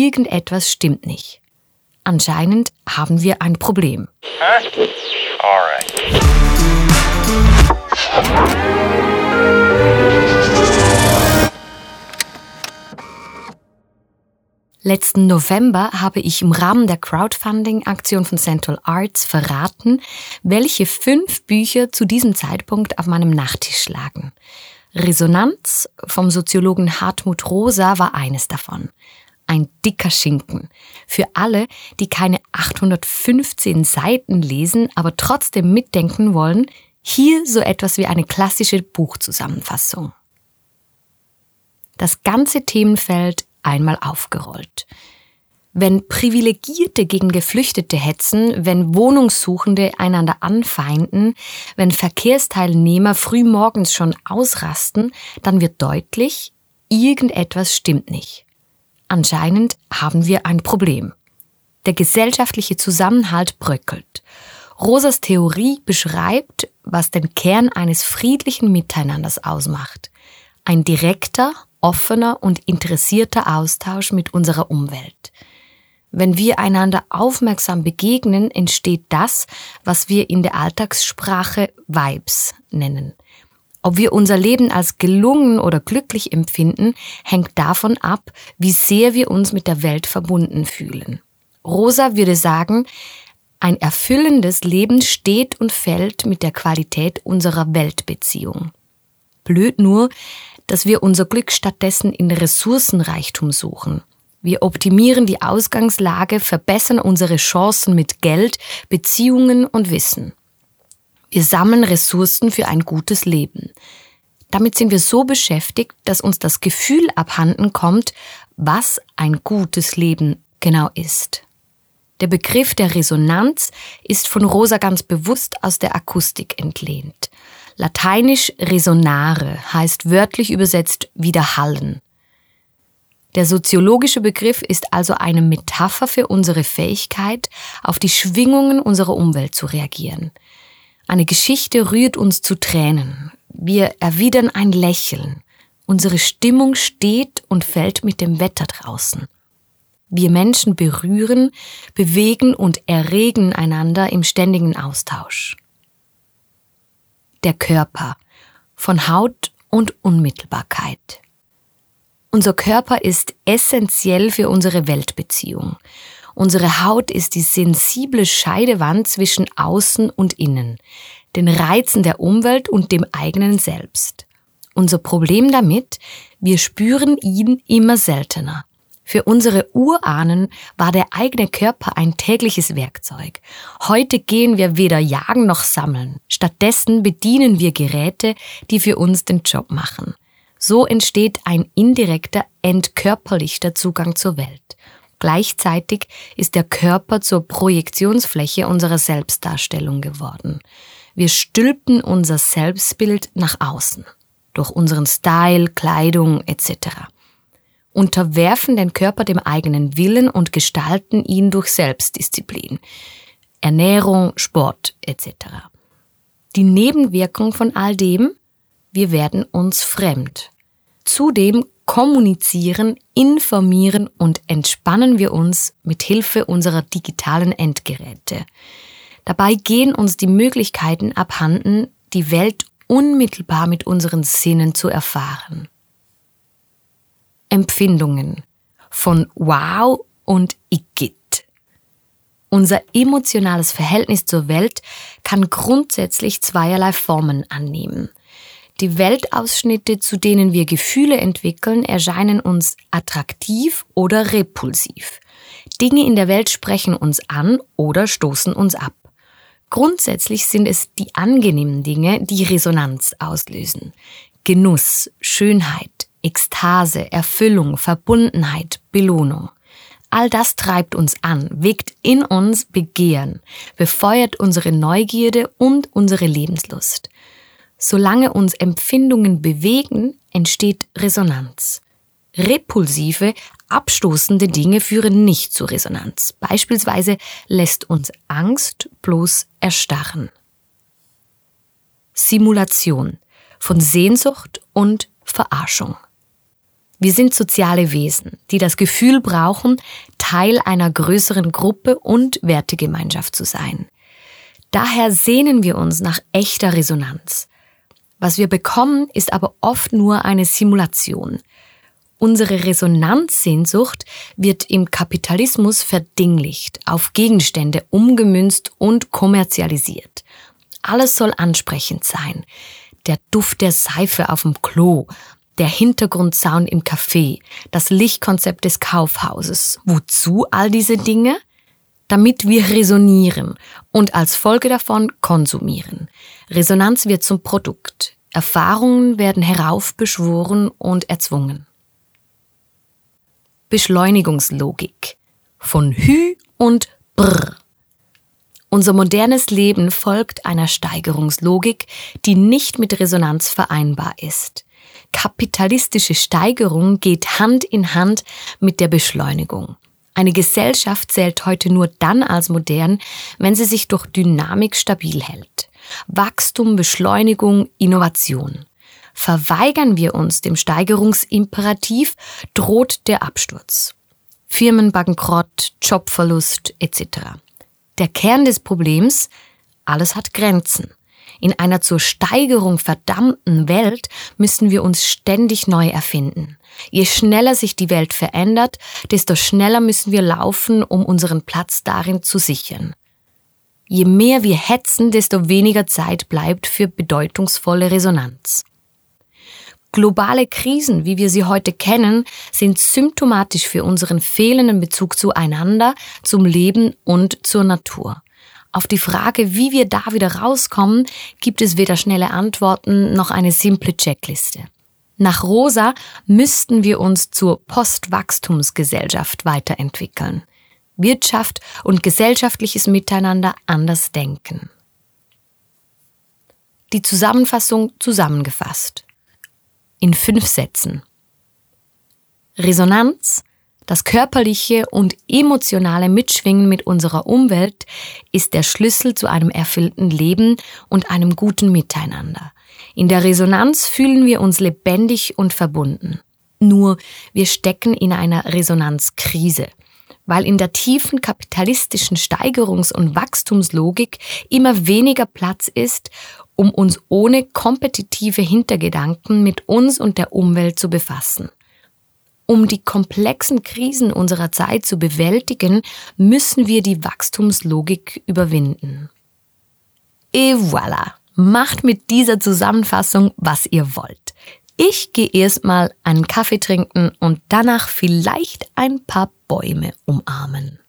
irgendetwas stimmt nicht. Anscheinend haben wir ein Problem. Huh? Alright. Letzten November habe ich im Rahmen der Crowdfunding-Aktion von Central Arts verraten, welche fünf Bücher zu diesem Zeitpunkt auf meinem Nachttisch lagen. Resonanz vom Soziologen Hartmut Rosa war eines davon. Ein dicker Schinken. Für alle, die keine 815 Seiten lesen, aber trotzdem mitdenken wollen, hier so etwas wie eine klassische Buchzusammenfassung. Das ganze Themenfeld einmal aufgerollt. Wenn Privilegierte gegen Geflüchtete hetzen, wenn Wohnungssuchende einander anfeinden, wenn Verkehrsteilnehmer früh morgens schon ausrasten, dann wird deutlich, irgendetwas stimmt nicht. Anscheinend haben wir ein Problem. Der gesellschaftliche Zusammenhalt bröckelt. Rosas Theorie beschreibt, was den Kern eines friedlichen Miteinanders ausmacht. Ein direkter, offener und interessierter Austausch mit unserer Umwelt. Wenn wir einander aufmerksam begegnen, entsteht das, was wir in der Alltagssprache Vibes nennen. Ob wir unser Leben als gelungen oder glücklich empfinden, hängt davon ab, wie sehr wir uns mit der Welt verbunden fühlen. Rosa würde sagen, ein erfüllendes Leben steht und fällt mit der Qualität unserer Weltbeziehung. Blöd nur, dass wir unser Glück stattdessen in Ressourcenreichtum suchen. Wir optimieren die Ausgangslage, verbessern unsere Chancen mit Geld, Beziehungen und Wissen. Wir sammeln Ressourcen für ein gutes Leben. Damit sind wir so beschäftigt, dass uns das Gefühl abhanden kommt, was ein gutes Leben genau ist. Der Begriff der Resonanz ist von Rosa ganz bewusst aus der Akustik entlehnt. Lateinisch resonare heißt wörtlich übersetzt widerhallen. Der soziologische Begriff ist also eine Metapher für unsere Fähigkeit, auf die Schwingungen unserer Umwelt zu reagieren. Eine Geschichte rührt uns zu Tränen. Wir erwidern ein Lächeln. Unsere Stimmung steht und fällt mit dem Wetter draußen. Wir Menschen berühren, bewegen und erregen einander im ständigen Austausch der Körper von Haut und Unmittelbarkeit. Unser Körper ist essentiell für unsere Weltbeziehung. Unsere Haut ist die sensible Scheidewand zwischen Außen und Innen, den Reizen der Umwelt und dem eigenen Selbst. Unser Problem damit, wir spüren ihn immer seltener. Für unsere Urahnen war der eigene Körper ein tägliches Werkzeug. Heute gehen wir weder jagen noch sammeln. Stattdessen bedienen wir Geräte, die für uns den Job machen. So entsteht ein indirekter, entkörperlichter Zugang zur Welt. Gleichzeitig ist der Körper zur Projektionsfläche unserer Selbstdarstellung geworden. Wir stülpen unser Selbstbild nach außen. Durch unseren Style, Kleidung etc unterwerfen den Körper dem eigenen Willen und gestalten ihn durch Selbstdisziplin, Ernährung, Sport etc. Die Nebenwirkung von all dem, wir werden uns fremd. Zudem kommunizieren, informieren und entspannen wir uns mit Hilfe unserer digitalen Endgeräte. Dabei gehen uns die Möglichkeiten abhanden, die Welt unmittelbar mit unseren Sinnen zu erfahren. Empfindungen von Wow und Igitt. Unser emotionales Verhältnis zur Welt kann grundsätzlich zweierlei Formen annehmen. Die Weltausschnitte, zu denen wir Gefühle entwickeln, erscheinen uns attraktiv oder repulsiv. Dinge in der Welt sprechen uns an oder stoßen uns ab. Grundsätzlich sind es die angenehmen Dinge, die Resonanz auslösen. Genuss, Schönheit, Ekstase, Erfüllung, Verbundenheit, Belohnung. All das treibt uns an, weckt in uns Begehren, befeuert unsere Neugierde und unsere Lebenslust. Solange uns Empfindungen bewegen, entsteht Resonanz. Repulsive, abstoßende Dinge führen nicht zu Resonanz. Beispielsweise lässt uns Angst bloß erstarren. Simulation von Sehnsucht und Verarschung. Wir sind soziale Wesen, die das Gefühl brauchen, Teil einer größeren Gruppe und Wertegemeinschaft zu sein. Daher sehnen wir uns nach echter Resonanz. Was wir bekommen, ist aber oft nur eine Simulation. Unsere Resonanzsehnsucht wird im Kapitalismus verdinglicht, auf Gegenstände umgemünzt und kommerzialisiert. Alles soll ansprechend sein. Der Duft der Seife auf dem Klo, der Hintergrundsound im Café, das Lichtkonzept des Kaufhauses. Wozu all diese Dinge? Damit wir resonieren und als Folge davon konsumieren. Resonanz wird zum Produkt. Erfahrungen werden heraufbeschworen und erzwungen. Beschleunigungslogik von Hü und Brr. Unser modernes Leben folgt einer Steigerungslogik, die nicht mit Resonanz vereinbar ist. Kapitalistische Steigerung geht Hand in Hand mit der Beschleunigung. Eine Gesellschaft zählt heute nur dann als modern, wenn sie sich durch Dynamik stabil hält. Wachstum, Beschleunigung, Innovation. Verweigern wir uns dem Steigerungsimperativ, droht der Absturz. Firmenbankrott, Jobverlust etc. Der Kern des Problems, alles hat Grenzen. In einer zur Steigerung verdammten Welt müssen wir uns ständig neu erfinden. Je schneller sich die Welt verändert, desto schneller müssen wir laufen, um unseren Platz darin zu sichern. Je mehr wir hetzen, desto weniger Zeit bleibt für bedeutungsvolle Resonanz. Globale Krisen, wie wir sie heute kennen, sind symptomatisch für unseren fehlenden Bezug zueinander, zum Leben und zur Natur. Auf die Frage, wie wir da wieder rauskommen, gibt es weder schnelle Antworten noch eine simple Checkliste. Nach Rosa müssten wir uns zur Postwachstumsgesellschaft weiterentwickeln. Wirtschaft und gesellschaftliches Miteinander anders denken. Die Zusammenfassung zusammengefasst. In fünf Sätzen. Resonanz das körperliche und emotionale Mitschwingen mit unserer Umwelt ist der Schlüssel zu einem erfüllten Leben und einem guten Miteinander. In der Resonanz fühlen wir uns lebendig und verbunden. Nur wir stecken in einer Resonanzkrise, weil in der tiefen kapitalistischen Steigerungs- und Wachstumslogik immer weniger Platz ist, um uns ohne kompetitive Hintergedanken mit uns und der Umwelt zu befassen. Um die komplexen Krisen unserer Zeit zu bewältigen, müssen wir die Wachstumslogik überwinden. Et voilà! Macht mit dieser Zusammenfassung, was ihr wollt. Ich gehe erstmal einen Kaffee trinken und danach vielleicht ein paar Bäume umarmen.